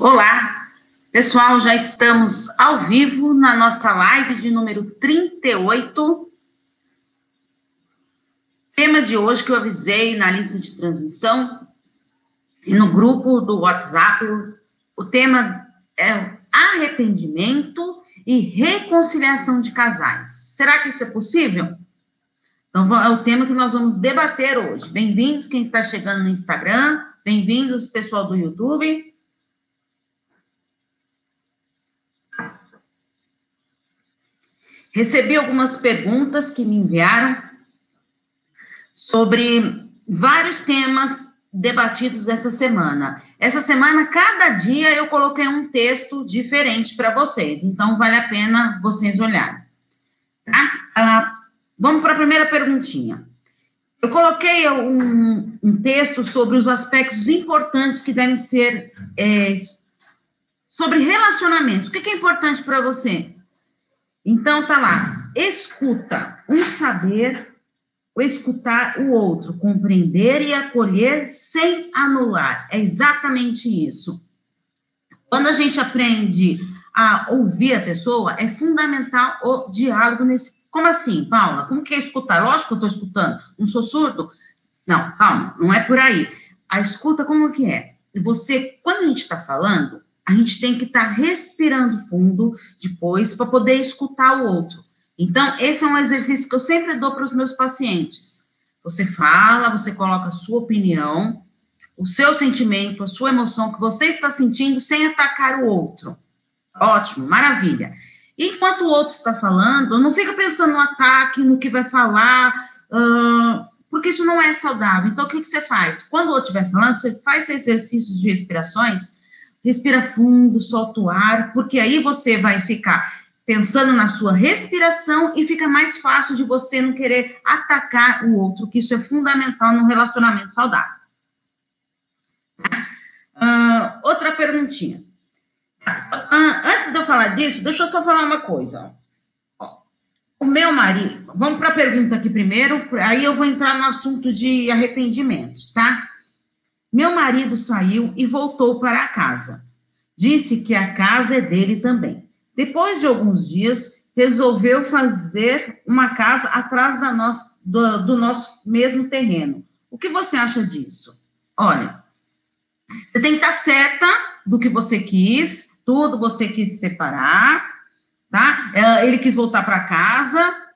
Olá, pessoal, já estamos ao vivo na nossa live de número 38. Tema de hoje que eu avisei na lista de transmissão e no grupo do WhatsApp, o tema é arrependimento e reconciliação de casais. Será que isso é possível? Então, é o tema que nós vamos debater hoje. Bem-vindos quem está chegando no Instagram, bem-vindos pessoal do YouTube. Recebi algumas perguntas que me enviaram sobre vários temas debatidos dessa semana. Essa semana, cada dia, eu coloquei um texto diferente para vocês, então vale a pena vocês olharem. Tá? Ah, vamos para a primeira perguntinha. Eu coloquei um, um, texto sobre os aspectos importantes que devem ser é, sobre relacionamentos. O que, que é importante para você? Então tá lá, escuta, um saber, o escutar o outro, compreender e acolher sem anular. É exatamente isso. Quando a gente aprende a ouvir a pessoa, é fundamental o diálogo nesse. Como assim, Paula? Como que é escutar? Lógico que eu estou escutando. Não sou surdo? Não, calma, não é por aí. A escuta, como que é? Você, quando a gente está falando, a gente tem que estar tá respirando fundo depois para poder escutar o outro. Então, esse é um exercício que eu sempre dou para os meus pacientes. Você fala, você coloca a sua opinião, o seu sentimento, a sua emoção que você está sentindo sem atacar o outro. Ótimo, maravilha. Enquanto o outro está falando, não fica pensando no ataque, no que vai falar, uh, porque isso não é saudável. Então, o que, que você faz? Quando o outro estiver falando, você faz exercícios de respirações respira fundo, solta o ar, porque aí você vai ficar pensando na sua respiração e fica mais fácil de você não querer atacar o outro, que isso é fundamental no relacionamento saudável. Uh, outra perguntinha. Uh, antes de eu falar disso, deixa eu só falar uma coisa. O meu marido, vamos para a pergunta aqui primeiro, aí eu vou entrar no assunto de arrependimentos, tá? Meu marido saiu e voltou para a casa. Disse que a casa é dele também. Depois de alguns dias, resolveu fazer uma casa atrás da nossa, do, do nosso mesmo terreno. O que você acha disso? Olha, você tem que estar certa do que você quis, tudo você quis se separar, tá? É, ele quis voltar para casa.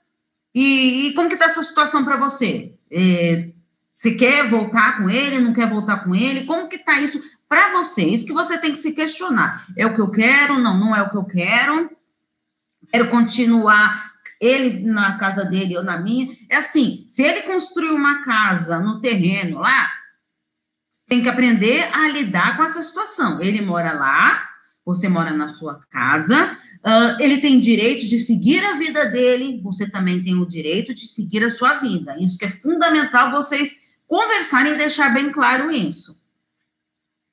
E, e, como que está essa situação para você? É, você quer voltar com ele, não quer voltar com ele? Como que tá isso para você? Isso que você tem que se questionar. É o que eu quero? Não, não é o que eu quero. Quero continuar ele na casa dele ou na minha. É assim, se ele construiu uma casa no terreno lá, tem que aprender a lidar com essa situação. Ele mora lá, você mora na sua casa, uh, ele tem direito de seguir a vida dele, você também tem o direito de seguir a sua vida. Isso que é fundamental vocês conversar e deixar bem claro isso.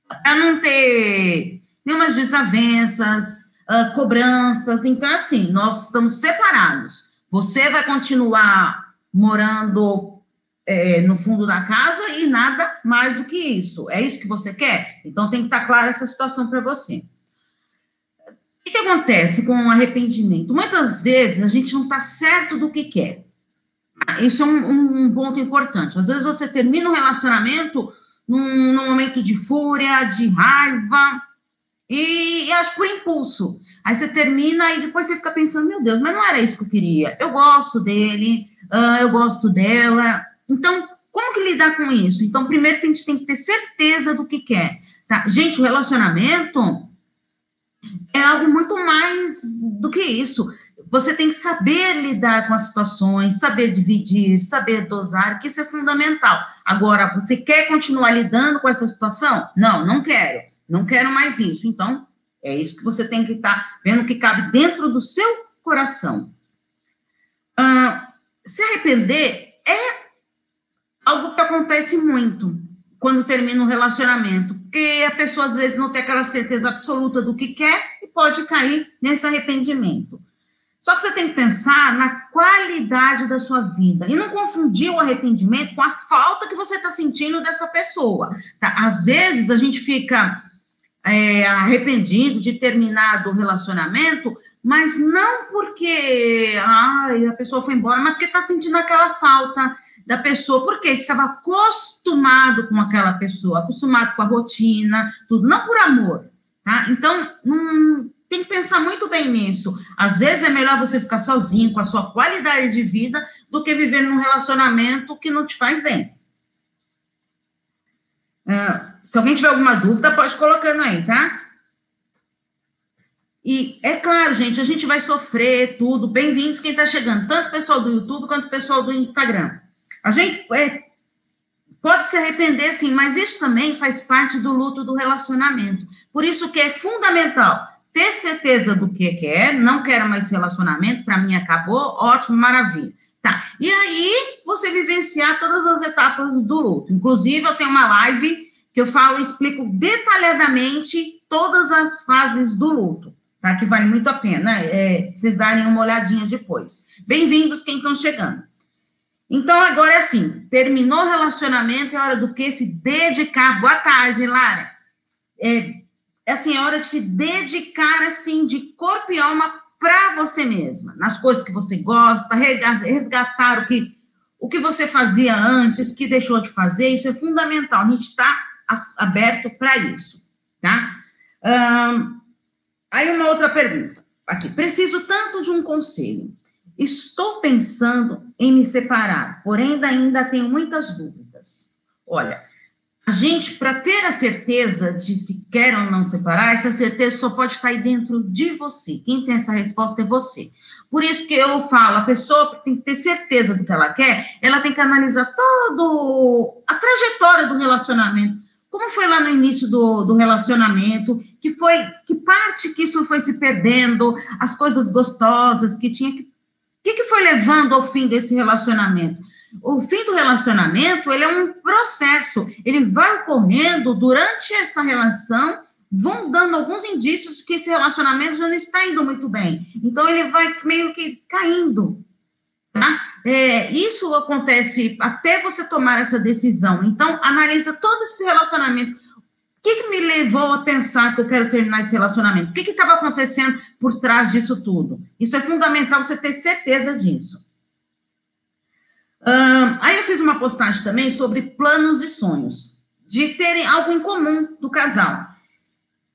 Para não ter nenhumas desavenças, uh, cobranças. Então, assim, nós estamos separados. Você vai continuar morando é, no fundo da casa e nada mais do que isso. É isso que você quer? Então, tem que estar clara essa situação para você. O que, que acontece com o arrependimento? Muitas vezes a gente não está certo do que quer. Isso é um, um, ponto importante. Às vezes você termina um relacionamento num, num momento de fúria, de raiva, e, e, acho por impulso. Aí você termina e depois você fica pensando, meu Deus, mas não era isso que eu queria. Eu gosto dele, uh, eu gosto dela. Então, como que lidar com isso? Então, primeiro a gente tem que ter certeza do que quer. Tá? Gente, o relacionamento é algo muito mais do que isso. Você tem que saber lidar com as situações, saber dividir, saber dosar, que isso é fundamental. Agora, você quer continuar lidando com essa situação? Não, não quero. Não quero mais isso. Então, é isso que você tem que estar tá vendo que cabe dentro do seu coração. Ah, se arrepender é algo que acontece muito quando termina um relacionamento, porque a pessoa às vezes não tem aquela certeza absoluta do que quer e pode cair nesse arrependimento. Só que você tem que pensar na qualidade da sua vida e não confundir o arrependimento com a falta que você está sentindo dessa pessoa. Tá? Às vezes a gente fica é, arrependido de terminado relacionamento, mas não porque ai, a pessoa foi embora, mas porque está sentindo aquela falta da pessoa, porque estava acostumado com aquela pessoa, acostumado com a rotina, tudo, não por amor, tá? Então, não, tem que pensar muito bem nisso. Às vezes é melhor você ficar sozinho com a sua qualidade de vida do que viver num relacionamento que não te faz bem. É, se alguém tiver alguma dúvida, pode colocando aí, tá? E é claro, gente, a gente vai sofrer tudo. Bem-vindos quem está chegando, tanto o pessoal do YouTube quanto o pessoal do Instagram. A gente é, pode se arrepender, sim, mas isso também faz parte do luto do relacionamento. Por isso que é fundamental ter certeza do que quer, não quero mais relacionamento, para mim acabou, ótimo, maravilha. Tá. E aí você vivenciar todas as etapas do luto. Inclusive, eu tenho uma live que eu falo, explico detalhadamente todas as fases do luto, tá? Que vale muito a pena é, vocês darem uma olhadinha depois. Bem-vindos quem estão chegando. Então, agora é assim, terminou o relacionamento, é hora do que? Se dedicar. Boa tarde, Lara. É, é assim, é hora de se dedicar, assim, de corpo e alma para você mesma, nas coisas que você gosta, resgatar o que, o que você fazia antes, que deixou de fazer, isso é fundamental. A gente está aberto para isso, tá? Aí uma outra pergunta. Aqui, preciso tanto de um conselho. Estou pensando em me separar, porém ainda tenho muitas dúvidas. Olha, a gente, para ter a certeza de se quer ou não separar, essa certeza só pode estar aí dentro de você. Quem tem essa resposta é você. Por isso que eu falo, a pessoa tem que ter certeza do que ela quer, ela tem que analisar todo a trajetória do relacionamento. Como foi lá no início do, do relacionamento, que foi, que parte que isso foi se perdendo, as coisas gostosas que tinha que o que, que foi levando ao fim desse relacionamento? O fim do relacionamento, ele é um processo, ele vai ocorrendo durante essa relação, vão dando alguns indícios que esse relacionamento já não está indo muito bem. Então, ele vai meio que caindo, tá? É, isso acontece até você tomar essa decisão. Então, analisa todo esse relacionamento o que, que, me levou a pensar que eu quero terminar esse relacionamento? O que estava acontecendo por trás disso tudo? Isso é fundamental você ter certeza disso. Aí eu fiz uma postagem também sobre planos e sonhos, de terem algo em comum do casal.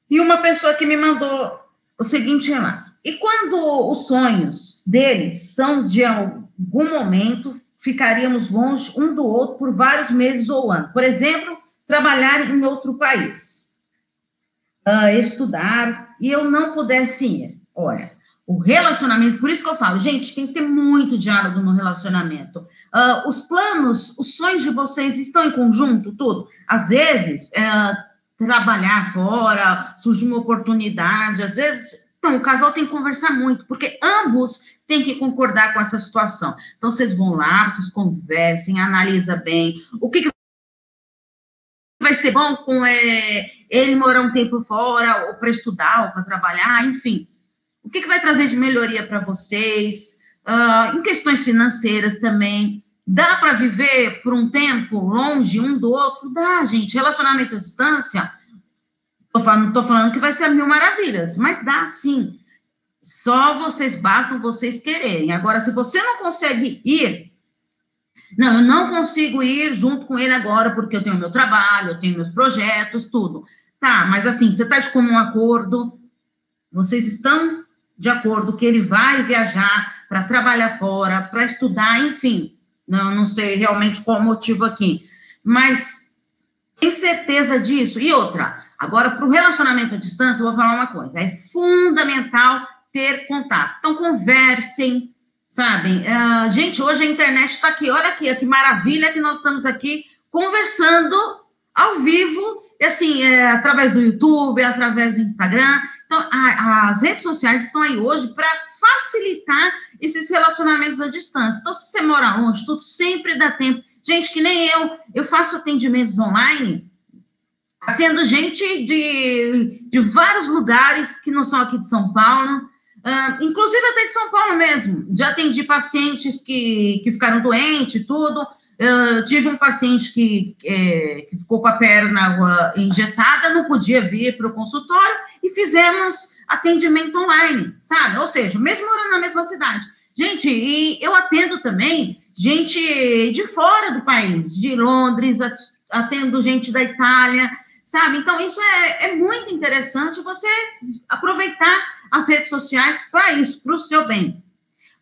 E uma pessoa que me mandou o seguinte relato. E quando os sonhos deles são de algum momento, ficaríamos longe um do outro por vários meses ou anos. Por exemplo, trabalhar em outro país, uh, estudar, e eu não pudesse ir. Olha, o relacionamento, por isso que eu falo, gente, tem que ter muito diálogo no relacionamento. Uh, os planos, os sonhos de vocês estão em conjunto, tudo. Às vezes, uh, trabalhar fora, surge uma oportunidade, às vezes. Então, o casal tem que conversar muito, porque ambos têm que concordar com essa situação. Então, vocês vão lá, vocês conversem, analisa bem o que, que vai ser bom com é, ele morar um tempo fora, ou para estudar, ou para trabalhar, enfim. O que, que vai trazer de melhoria para vocês? Uh, em questões financeiras também. Dá para viver por um tempo longe um do outro? Dá, gente. Relacionamento à distância, tô falando, estou falando que vai ser mil maravilhas, mas dá sim. Só vocês bastam vocês quererem. Agora, se você não consegue ir, não, eu não consigo ir junto com ele agora porque eu tenho meu trabalho, eu tenho meus projetos, tudo. Tá, mas assim, você está de comum acordo, vocês estão de acordo que ele vai viajar para trabalhar fora, para estudar, enfim. Não, não sei realmente qual motivo aqui, mas tem certeza disso? E outra, agora para o relacionamento à distância, eu vou falar uma coisa: é fundamental ter contato. Então, conversem, sabe? Uh, gente, hoje a internet está aqui, olha aqui, que maravilha que nós estamos aqui conversando ao vivo, e assim, é, através do YouTube, através do Instagram. Então, a, as redes sociais estão aí hoje para facilitar esses relacionamentos à distância. Então, se você mora longe, tudo sempre dá tempo. Gente, que nem eu, eu faço atendimentos online, atendo gente de, de vários lugares que não são aqui de São Paulo. Uh, inclusive até de São Paulo mesmo. Já atendi pacientes que, que ficaram doentes, tudo. Uh, Eu tive um paciente que, é, que ficou com a perna engessada, não podia vir para o consultório e fizemos atendimento online, sabe? Ou seja, mesmo morando na mesma cidade. Gente, e eu atendo também gente de fora do país, de Londres, atendo gente da Itália, sabe? Então, isso é, é muito interessante você aproveitar as redes sociais para isso, para o seu bem.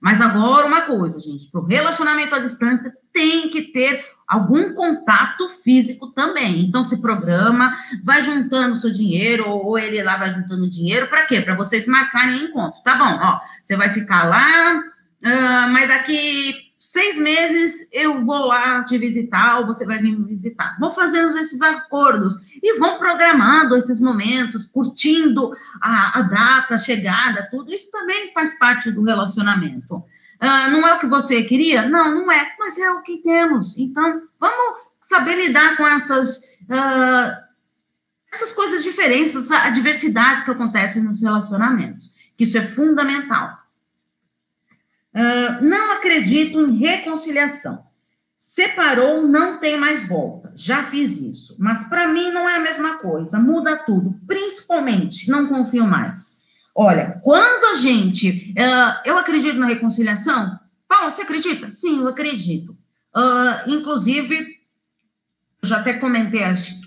Mas agora, uma coisa, gente, para o relacionamento à distância tem que ter algum contato físico também. Então, se programa, vai juntando seu dinheiro, ou ele lá vai juntando dinheiro, para quê? Para vocês marcarem encontro. Tá bom, ó, você vai ficar lá, uh, mas daqui seis meses eu vou lá te visitar ou você vai vir me visitar. Vão fazendo esses acordos e vão programando esses momentos, curtindo a, a data, a chegada, tudo. Isso também faz parte do relacionamento. Uh, não é o que você queria? Não, não é, mas é o que temos. Então, vamos saber lidar com essas, uh, essas coisas diferentes, adversidades que acontecem nos relacionamentos, que isso é fundamental. Uh, não acredito em reconciliação. Separou, não tem mais volta. Já fiz isso. Mas para mim não é a mesma coisa. Muda tudo. Principalmente, não confio mais. Olha, quando a gente. Uh, eu acredito na reconciliação. Paulo, você acredita? Sim, eu acredito. Uh, inclusive, já até comentei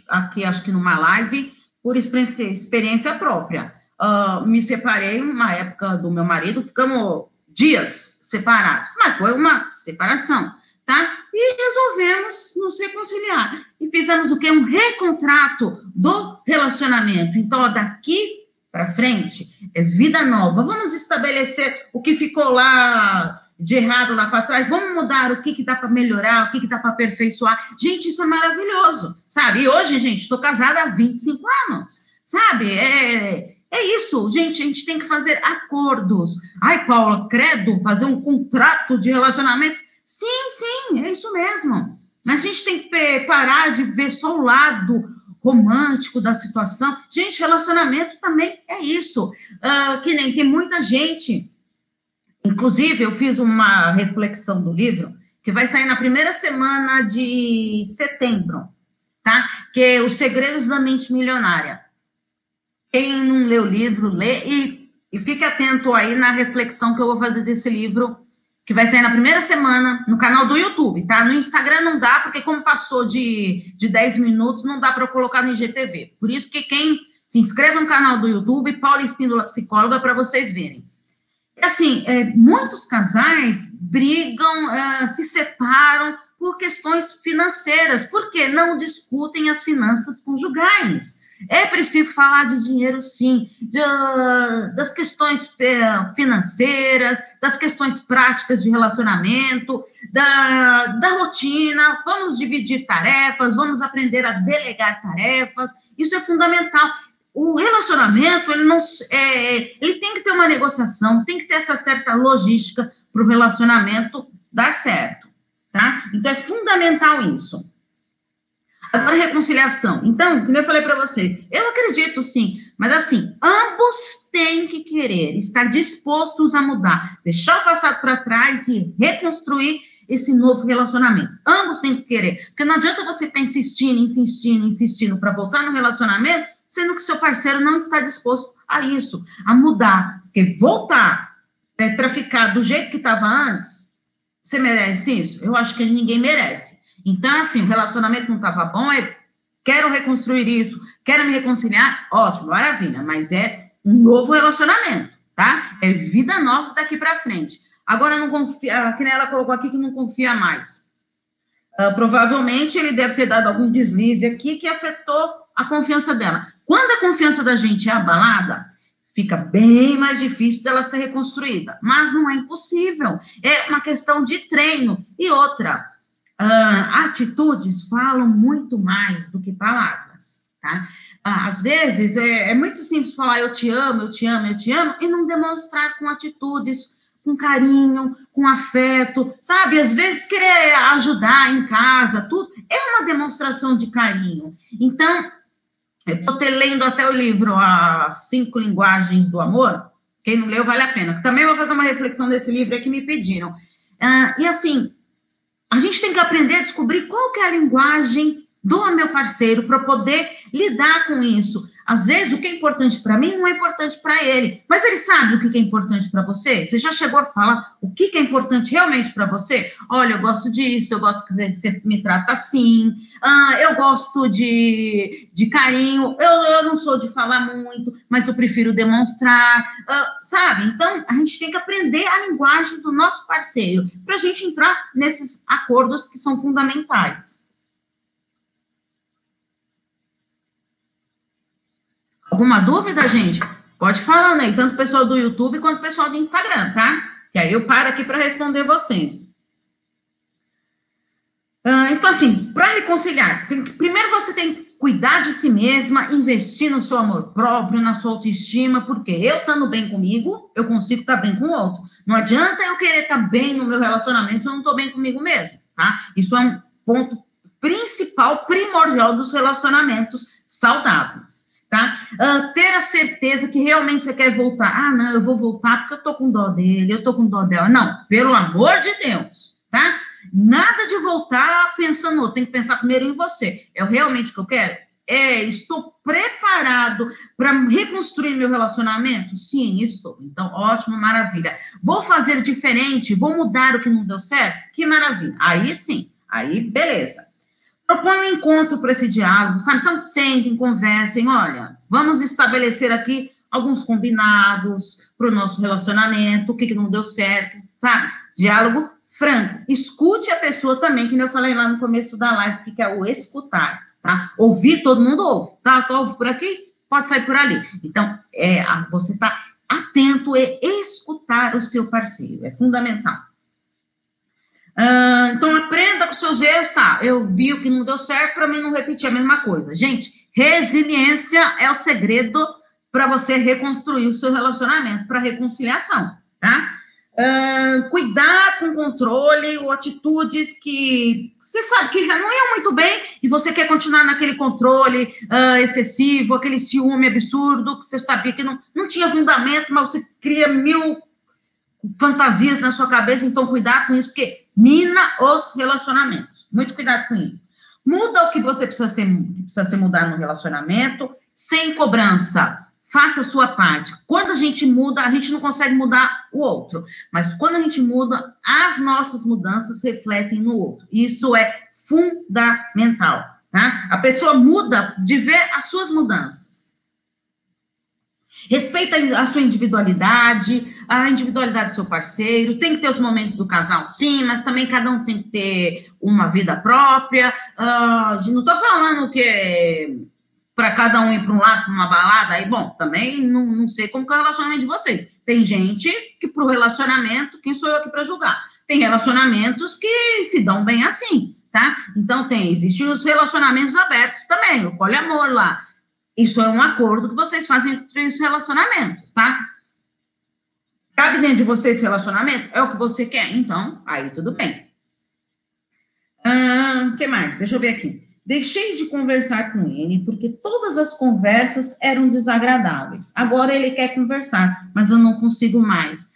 aqui, acho que numa live, por experiência, própria. Uh, me separei uma época do meu marido, ficamos dias separados, mas foi uma separação, tá? E resolvemos nos reconciliar. E fizemos o quê? Um recontrato do relacionamento. Então, daqui para frente é vida nova. Vamos estabelecer o que ficou lá de errado lá para trás, vamos mudar o que, que dá para melhorar, o que, que dá para aperfeiçoar. Gente, isso é maravilhoso, sabe? E hoje, gente, estou casada há 25 anos, sabe? É, é isso, gente, a gente tem que fazer acordos. Ai, Paula, credo, fazer um contrato de relacionamento. Sim, sim, é isso mesmo. A gente tem que parar de ver só o lado romântico da situação. Gente, relacionamento também é isso. Uh, que nem tem muita gente. Inclusive, eu fiz uma reflexão do livro que vai sair na primeira semana de setembro, tá? Que é Os Segredos da Mente Milionária. Quem não lê o livro, lê e, e fique atento aí na reflexão que eu vou fazer desse livro, que vai sair na primeira semana no canal do YouTube, tá? No Instagram não dá, porque como passou de, de 10 minutos, não dá para eu colocar no IGTV. Por isso que quem se inscreva no canal do YouTube, Paula Espíndola Psicóloga, para vocês verem. Assim, é, muitos casais brigam, é, se separam por questões financeiras, porque não discutem as finanças conjugais. É preciso falar de dinheiro, sim, de, das questões eh, financeiras, das questões práticas de relacionamento, da, da rotina. Vamos dividir tarefas, vamos aprender a delegar tarefas. Isso é fundamental. O relacionamento, ele não, é, ele tem que ter uma negociação, tem que ter essa certa logística para o relacionamento dar certo, tá? Então é fundamental isso. Agora, reconciliação. Então, como eu falei para vocês, eu acredito sim, mas assim, ambos têm que querer, estar dispostos a mudar, deixar o passado para trás e reconstruir esse novo relacionamento. Ambos têm que querer, porque não adianta você estar insistindo, insistindo, insistindo para voltar no relacionamento, sendo que seu parceiro não está disposto a isso, a mudar. Porque voltar é, para ficar do jeito que estava antes, você merece isso? Eu acho que ninguém merece. Então, assim, o relacionamento não estava bom, é quero reconstruir isso, quero me reconciliar, ótimo, maravilha, mas é um novo relacionamento, tá? É vida nova daqui para frente. Agora, não confia, que ela colocou aqui que não confia mais. Uh, provavelmente ele deve ter dado algum deslize aqui que afetou a confiança dela. Quando a confiança da gente é abalada, fica bem mais difícil dela ser reconstruída. Mas não é impossível. É uma questão de treino. E outra, Uh, atitudes falam muito mais do que palavras, tá? Uh, às vezes é, é, muito simples falar eu te amo, eu te amo, eu te amo, e não demonstrar com atitudes, com carinho, com afeto, sabe? Às vezes querer ajudar em casa, tudo, é uma demonstração de carinho. Então, eu estou lendo até o livro As Cinco Linguagens do Amor, quem não leu vale a pena. Também vou fazer uma reflexão desse livro aí que me pediram. Uh, e assim, a gente tem que aprender a descobrir qual que é a linguagem do meu parceiro para poder lidar com isso. Às vezes, o que é importante para mim não é importante para ele. Mas ele sabe o que é importante para você? Você já chegou a falar o que é importante realmente para você? Olha, eu gosto disso, eu gosto que você me trata assim, ah, eu gosto de, de carinho, eu, eu não sou de falar muito, mas eu prefiro demonstrar, ah, sabe? Então, a gente tem que aprender a linguagem do nosso parceiro para a gente entrar nesses acordos que são fundamentais. Alguma dúvida, gente? Pode falando aí, tanto o pessoal do YouTube quanto o pessoal do Instagram, tá? Que aí eu paro aqui para responder vocês. Uh, então, assim, para reconciliar, que, primeiro você tem que cuidar de si mesma, investir no seu amor próprio, na sua autoestima, porque eu estando bem comigo, eu consigo estar tá bem com o outro. Não adianta eu querer estar tá bem no meu relacionamento se eu não estou bem comigo mesmo, tá? Isso é um ponto principal, primordial dos relacionamentos saudáveis tá? Uh, ter a certeza que realmente você quer voltar. Ah, não, eu vou voltar porque eu tô com dó dele, eu tô com dó dela. Não, pelo amor de Deus, tá? Nada de voltar pensando no outro, tem que pensar primeiro em você. É realmente o que eu quero? É, estou preparado para reconstruir meu relacionamento? Sim, estou. Então, ótimo, maravilha. Vou fazer diferente, vou mudar o que não deu certo? Que maravilha. Aí sim, aí beleza propõe um encontro para esse diálogo, sabe? Então, sentem, conversem, olha, vamos estabelecer aqui alguns combinados para o nosso relacionamento, o que, que não deu certo, sabe? Diálogo franco. Escute a pessoa também, que eu falei lá no começo da live, que é o escutar, tá? Ouvir, todo mundo ouve, tá? Tô ouve por aqui, pode sair por ali. Então, é, você está atento e escutar o seu parceiro, é fundamental. Uh, então, aprenda com seus erros, tá? Eu vi o que não deu certo, para mim não repetir a mesma coisa. Gente, resiliência é o segredo para você reconstruir o seu relacionamento, para reconciliação, tá? Uh, cuidar com controle ou atitudes que você sabe que já não iam muito bem e você quer continuar naquele controle uh, excessivo, aquele ciúme absurdo que você sabia que não, não tinha fundamento, mas você cria mil fantasias na sua cabeça, então cuidado com isso, porque mina os relacionamentos. Muito cuidado com isso. Muda o que você precisa ser, que precisa ser mudado no relacionamento, sem cobrança. Faça a sua parte. Quando a gente muda, a gente não consegue mudar o outro. Mas quando a gente muda, as nossas mudanças refletem no outro. Isso é fundamental. Tá? A pessoa muda de ver as suas mudanças. Respeita a sua individualidade, a individualidade do seu parceiro. Tem que ter os momentos do casal, sim, mas também cada um tem que ter uma vida própria. Uh, não estou falando que para cada um ir para um lado, para uma balada, aí, bom, também não, não sei como que é o relacionamento de vocês. Tem gente que para o relacionamento, quem sou eu aqui para julgar? Tem relacionamentos que se dão bem assim, tá? Então tem, existem os relacionamentos abertos também, o poliamor lá. Isso é um acordo que vocês fazem entre os relacionamentos, tá? Cabe dentro de você esse relacionamento? É o que você quer? Então, aí tudo bem. O ah, que mais? Deixa eu ver aqui. Deixei de conversar com ele porque todas as conversas eram desagradáveis. Agora ele quer conversar, mas eu não consigo mais.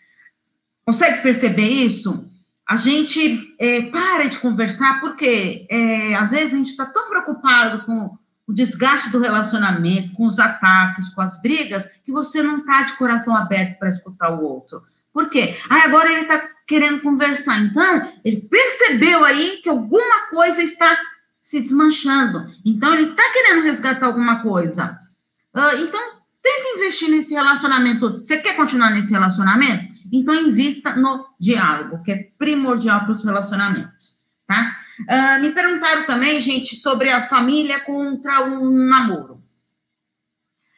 Consegue perceber isso? A gente é, para de conversar porque é, às vezes a gente está tão preocupado com o desgaste do relacionamento, com os ataques, com as brigas, que você não está de coração aberto para escutar o outro. Por quê? Ah, agora ele está querendo conversar. Então, ele percebeu aí que alguma coisa está se desmanchando. Então, ele está querendo resgatar alguma coisa. Uh, então, tenta investir nesse relacionamento. Você quer continuar nesse relacionamento? Então, invista no diálogo, que é primordial para os relacionamentos, tá? Uh, me perguntaram também, gente, sobre a família contra o namoro.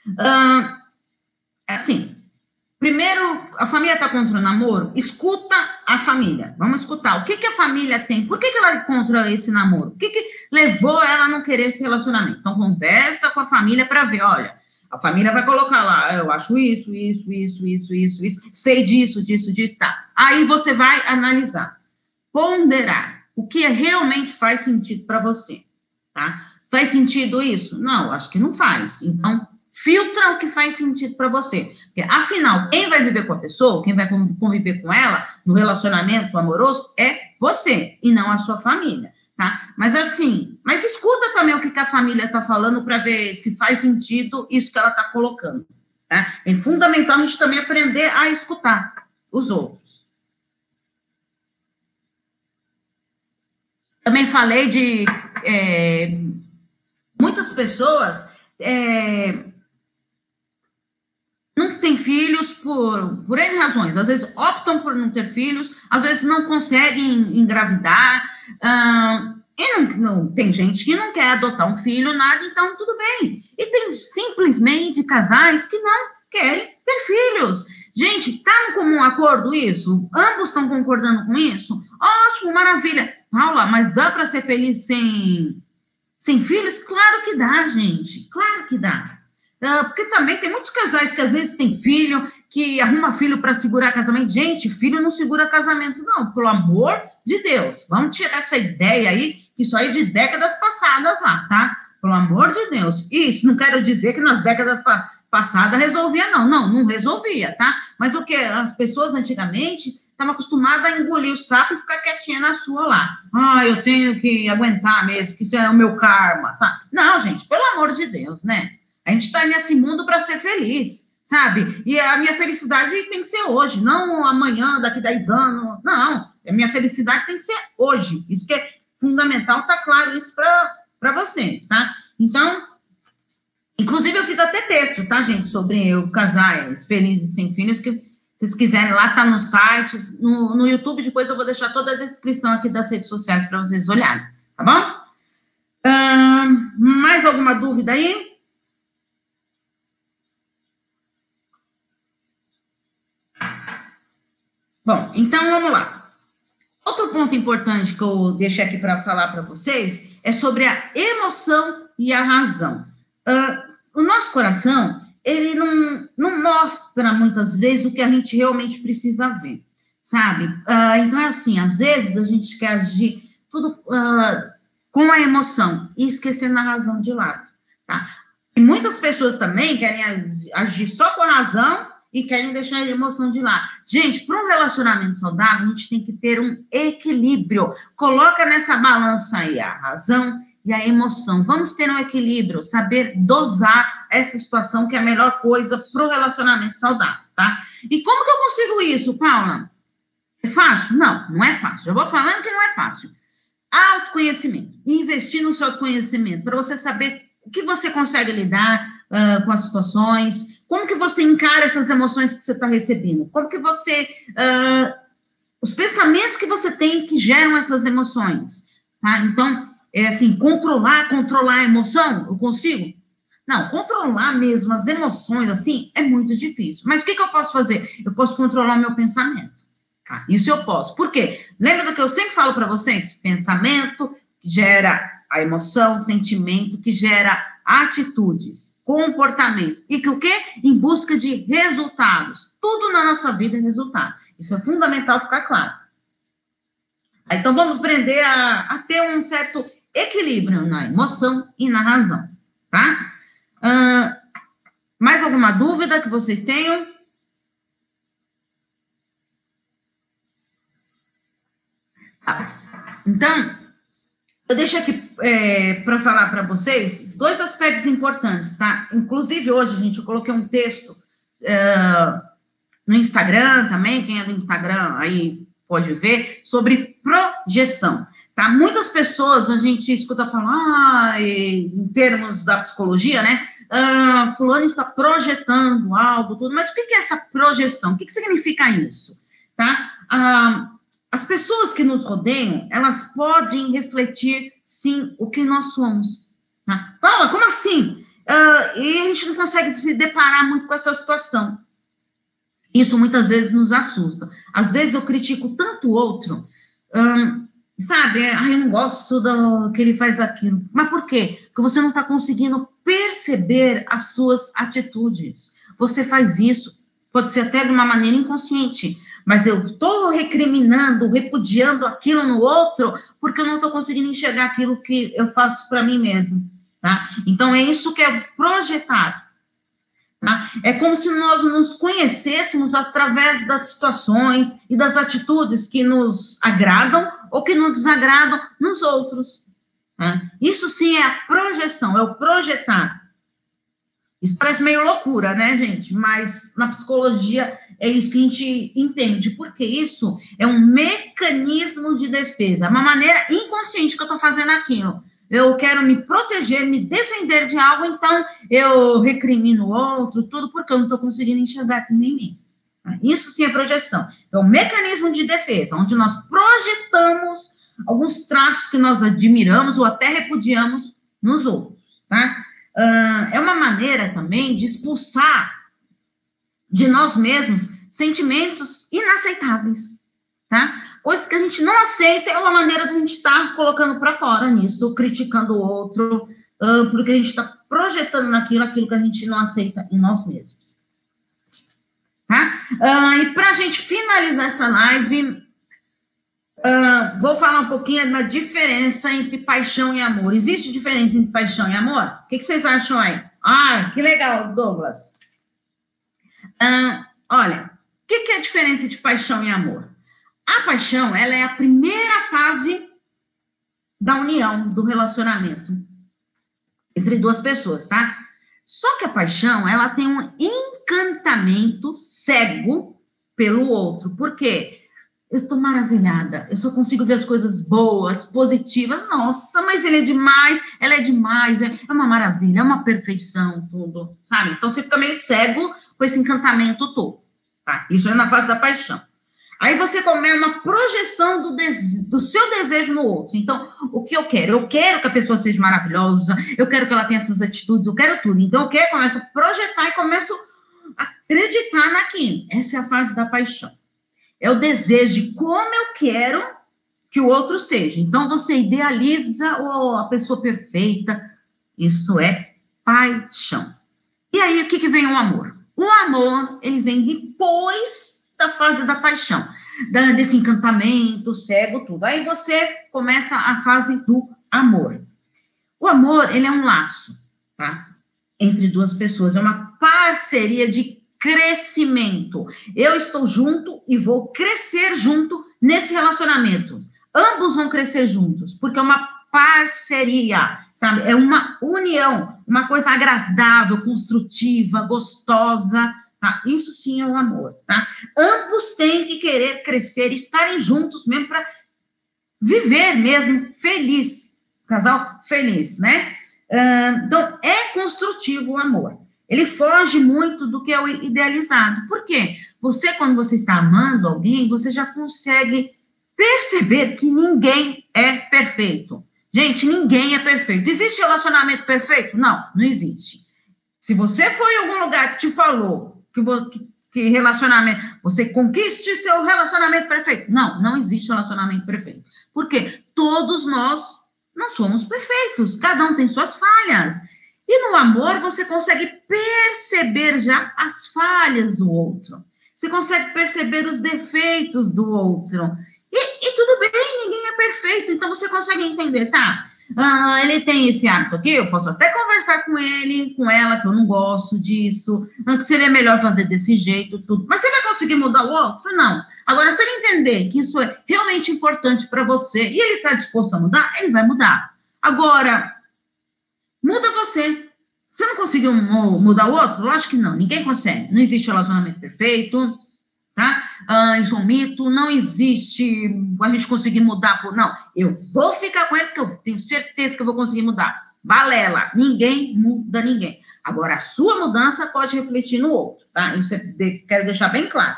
Uh, assim, primeiro, a família está contra o namoro? Escuta a família. Vamos escutar. O que, que a família tem? Por que, que ela é contra esse namoro? O que, que levou ela a não querer esse relacionamento? Então, conversa com a família para ver, olha, a família vai colocar lá, eu acho isso, isso, isso, isso, isso, isso, sei disso, disso, disso, tá. Aí você vai analisar, ponderar o que realmente faz sentido para você, tá? Faz sentido isso? Não, acho que não faz. Então, filtra o que faz sentido para você. Porque, afinal, quem vai viver com a pessoa, quem vai conviver com ela no relacionamento amoroso é você e não a sua família, tá? Mas assim, mas escuta também o que, que a família está falando para ver se faz sentido isso que ela está colocando, tá? É fundamental a gente também aprender a escutar os outros. Também falei de é, muitas pessoas é, não têm filhos por, por N razões. Às vezes optam por não ter filhos, às vezes não conseguem engravidar. Uh, e não, não, tem gente que não quer adotar um filho, nada, então tudo bem. E tem simplesmente casais que não querem ter filhos. Gente, está no comum acordo isso? Ambos estão concordando com isso? Ótimo, maravilha. Paula, mas dá para ser feliz sem, sem filhos? Claro que dá, gente. Claro que dá. Uh, porque também tem muitos casais que às vezes têm filho, que arruma filho para segurar casamento. Gente, filho não segura casamento, não, pelo amor de Deus. Vamos tirar essa ideia aí, que isso aí é de décadas passadas lá, tá? Pelo amor de Deus. Isso, não quero dizer que nas décadas pa passadas resolvia, não. Não, não resolvia, tá? Mas o que? As pessoas antigamente estavam acostumadas a engolir o sapo e ficar quietinha na sua lá. Ah, eu tenho que aguentar mesmo, que isso é o meu karma, sabe? Não, gente, pelo amor de Deus, né? A gente está nesse mundo para ser feliz, sabe? E a minha felicidade tem que ser hoje, não amanhã, daqui 10 anos. Não, a minha felicidade tem que ser hoje. Isso que é fundamental, tá claro isso para vocês, tá? Então, inclusive eu fiz até texto, tá, gente, sobre o casais felizes sem filhos, que vocês quiserem lá, tá no site, no, no YouTube, depois eu vou deixar toda a descrição aqui das redes sociais para vocês olharem, tá bom? mais alguma dúvida aí? Bom, então vamos lá. Outro ponto importante que eu deixei aqui para falar para vocês é sobre a emoção e a razão. Uh, o nosso coração, ele não, não mostra muitas vezes o que a gente realmente precisa ver, sabe? Uh, então é assim, às vezes a gente quer agir tudo uh, com a emoção e esquecendo a razão de lado, tá? E muitas pessoas também querem agir só com a razão e querem deixar a emoção de lado. Gente, para um relacionamento saudável, a gente tem que ter um equilíbrio. Coloca nessa balança aí a razão e a emoção. Vamos ter um equilíbrio, saber dosar essa situação, que é a melhor coisa para o relacionamento saudável, tá? E como que eu consigo isso, Paula? É fácil? Não, não é fácil. Já vou falando que não é fácil. Autoconhecimento. Investir no seu autoconhecimento, para você saber o que você consegue lidar uh, com as situações, como que você encara essas emoções que você está recebendo? Como que você. Uh, os pensamentos que você tem que geram essas emoções. Tá? Então, é assim, controlar, controlar a emoção, eu consigo? Não, controlar mesmo as emoções, assim, é muito difícil. Mas o que, que eu posso fazer? Eu posso controlar meu pensamento. Tá? Isso eu posso. Por quê? Lembra do que eu sempre falo para vocês? Pensamento gera a emoção, sentimento que gera atitudes, comportamentos e que o quê? Em busca de resultados. Tudo na nossa vida é resultado. Isso é fundamental ficar claro. Então vamos aprender a, a ter um certo equilíbrio na emoção e na razão, tá? Uh, mais alguma dúvida que vocês tenham? Tá. Então, eu deixo aqui é, para falar para vocês dois aspectos importantes, tá? Inclusive, hoje, gente, eu coloquei um texto é, no Instagram também, quem é do Instagram aí pode ver, sobre projeção, tá? Muitas pessoas a gente escuta falar, ah, em termos da psicologia, né? Ah, fulano está projetando algo, tudo, mas o que é essa projeção? O que, significa isso, tá? Ah, as pessoas que nos rodeiam, elas podem refletir, sim, o que nós somos. Tá? Paula, como assim? Uh, e a gente não consegue se deparar muito com essa situação. Isso muitas vezes nos assusta. Às vezes eu critico tanto o outro, um, sabe? Ah, eu não gosto do que ele faz aquilo. Mas por quê? Porque você não está conseguindo perceber as suas atitudes. Você faz isso, pode ser até de uma maneira inconsciente, mas eu estou recriminando, repudiando aquilo no outro, porque eu não estou conseguindo enxergar aquilo que eu faço para mim mesmo. Tá? Então, é isso que é projetar. Tá? É como se nós nos conhecêssemos através das situações e das atitudes que nos agradam ou que nos desagradam nos outros. Né? Isso sim é a projeção, é o projetar. Isso parece meio loucura, né, gente? Mas na psicologia é isso que a gente entende, porque isso é um mecanismo de defesa, uma maneira inconsciente que eu estou fazendo aquilo. Eu quero me proteger, me defender de algo, então eu recrimino o outro, tudo porque eu não estou conseguindo enxergar aqui em mim. Isso sim é projeção. Então, mecanismo de defesa, onde nós projetamos alguns traços que nós admiramos ou até repudiamos nos outros, tá? Uh, é uma maneira também de expulsar de nós mesmos sentimentos inaceitáveis, tá? Coisas que a gente não aceita é uma maneira de a gente estar tá colocando para fora nisso, criticando o outro, uh, porque a gente está projetando naquilo aquilo que a gente não aceita em nós mesmos. Tá? Uh, e para a gente finalizar essa live, Uh, vou falar um pouquinho da diferença entre paixão e amor. Existe diferença entre paixão e amor? O que, que vocês acham aí? Ah, que legal, Douglas. Uh, olha, o que, que é a diferença entre paixão e amor? A paixão, ela é a primeira fase da união, do relacionamento entre duas pessoas, tá? Só que a paixão, ela tem um encantamento cego pelo outro. Por quê? eu estou maravilhada, eu só consigo ver as coisas boas, positivas. Nossa, mas ele é demais, ela é demais, é, é uma maravilha, é uma perfeição, tudo, sabe? Então você fica meio cego com esse encantamento todo, tá? Isso é na fase da paixão. Aí você começa uma projeção do, do seu desejo no outro. Então, o que eu quero? Eu quero que a pessoa seja maravilhosa, eu quero que ela tenha essas atitudes, eu quero tudo. Então, o que? Começa a projetar e começo a acreditar naquilo. Essa é a fase da paixão é o desejo de como eu quero que o outro seja. Então, você idealiza a pessoa perfeita. Isso é paixão. E aí, o que, que vem o amor? O amor, ele vem depois da fase da paixão, da, desse encantamento, cego, tudo. Aí você começa a fase do amor. O amor, ele é um laço, tá? Entre duas pessoas. É uma parceria de crescimento. Eu estou junto e vou crescer junto nesse relacionamento. Ambos vão crescer juntos, porque é uma parceria, sabe? É uma união, uma coisa agradável, construtiva, gostosa. Tá? Isso sim é o amor, tá? Ambos têm que querer crescer, estarem juntos mesmo para viver mesmo feliz, casal feliz, né? então é construtivo o amor. Ele foge muito do que é o idealizado. Por quê? Você, quando você está amando alguém, você já consegue perceber que ninguém é perfeito. Gente, ninguém é perfeito. Existe relacionamento perfeito? Não, não existe. Se você foi em algum lugar que te falou que, que, relacionamento, você conquiste seu relacionamento perfeito. Não, não existe relacionamento perfeito. Por quê? Todos nós não somos perfeitos. Cada um tem suas falhas. E no amor, você consegue perceber já as falhas do outro. Você consegue perceber os defeitos do outro. E, e tudo bem, ninguém é perfeito, então você consegue entender, tá? Ah, ele tem esse hábito aqui, eu posso até conversar com ele, com ela, que eu não gosto disso, que seria melhor fazer desse jeito, tudo. Mas você vai conseguir mudar o outro? Não. Agora, se ele entender que isso é realmente importante para você e ele está disposto a mudar, ele vai mudar. Agora, Muda você. Você não conseguiu mudar o outro? Lógico que não, ninguém consegue. Não existe relacionamento perfeito, tá? Ah, isso é um mito, não existe a gente conseguir mudar por. Não, eu vou ficar com ele porque eu tenho certeza que eu vou conseguir mudar. Balela, ninguém muda ninguém. Agora, a sua mudança pode refletir no outro, tá? Isso é de, quero deixar bem claro.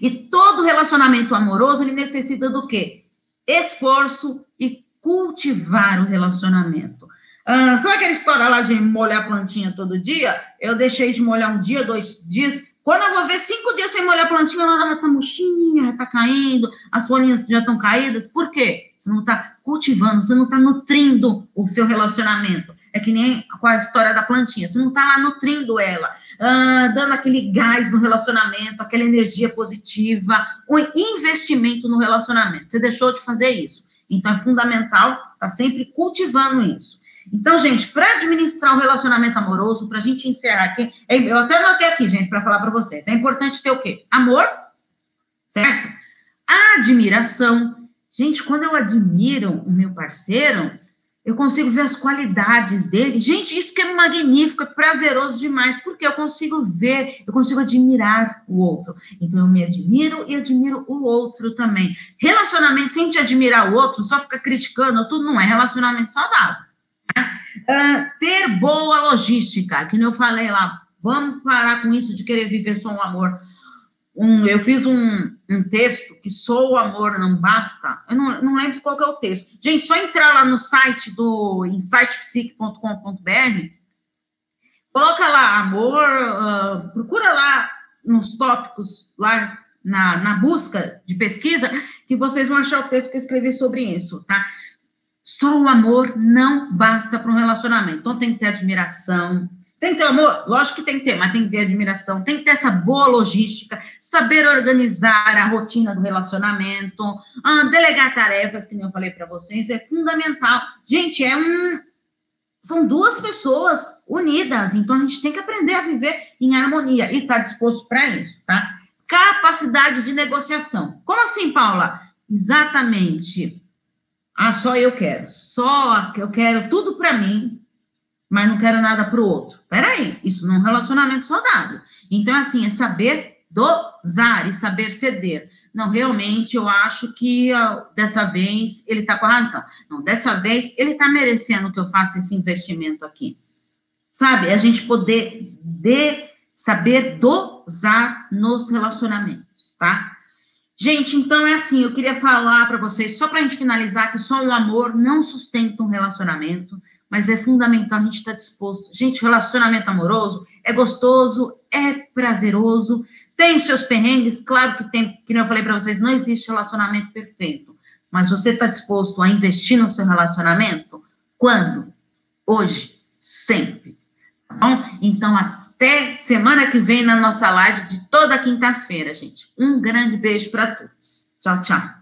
E todo relacionamento amoroso, ele necessita do quê? Esforço e cultivar o relacionamento. Ah, sabe aquela história lá de molhar a plantinha todo dia? Eu deixei de molhar um dia, dois dias. Quando eu vou ver cinco dias sem molhar a plantinha, ela já tá murchinha, já tá caindo, as folhinhas já estão caídas. Por quê? Você não está cultivando, você não está nutrindo o seu relacionamento. É que nem com a história da plantinha. Você não está lá nutrindo ela, uh, dando aquele gás no relacionamento, aquela energia positiva, o investimento no relacionamento. Você deixou de fazer isso. Então, é fundamental estar tá sempre cultivando isso. Então, gente, para administrar um relacionamento amoroso, para a gente encerrar aqui, é, eu até anotei aqui, gente, para falar para vocês, é importante ter o quê? Amor, certo? Admiração, Gente, quando eu admiro o meu parceiro, eu consigo ver as qualidades dele. Gente, isso que é magnífico, é prazeroso demais, porque eu consigo ver, eu consigo admirar o outro. Então eu me admiro e admiro o outro também. Relacionamento sem te admirar o outro, só ficar criticando, tudo não é relacionamento saudável. Uh, ter boa logística, que eu falei lá, vamos parar com isso de querer viver só um amor um, eu fiz um, um, texto que só o amor não basta. Eu não, não lembro qual é o texto. Gente, só entrar lá no site do insightpsique.com.br, coloca lá amor, uh, procura lá nos tópicos, lá na, na busca de pesquisa, que vocês vão achar o texto que eu escrevi sobre isso, tá? Só o amor não basta para um relacionamento. Então tem que ter admiração, tem que ter amor? Lógico que tem que ter, mas tem que ter admiração, tem que ter essa boa logística, saber organizar a rotina do relacionamento, ah, delegar tarefas, que nem eu falei para vocês, é fundamental. Gente, é um. São duas pessoas unidas, então a gente tem que aprender a viver em harmonia e estar tá disposto para isso, tá? Capacidade de negociação. Como assim, Paula? Exatamente. Ah, só eu quero. Só eu quero tudo para mim, mas não quero nada para o outro. Peraí, isso não é um relacionamento saudável. Então, assim, é saber dosar e saber ceder. Não, realmente, eu acho que uh, dessa vez ele está com a razão. Não, dessa vez ele está merecendo que eu faça esse investimento aqui. Sabe? A gente poder de saber dosar nos relacionamentos, tá? Gente, então é assim, eu queria falar para vocês, só para a gente finalizar, que só o amor não sustenta um relacionamento mas é fundamental a gente estar tá disposto. Gente, relacionamento amoroso é gostoso, é prazeroso, tem seus perrengues, claro que tem, que eu falei para vocês, não existe relacionamento perfeito, mas você está disposto a investir no seu relacionamento? Quando? Hoje, sempre. Tá bom? Então, até semana que vem na nossa live de toda quinta-feira, gente. Um grande beijo para todos. Tchau, tchau.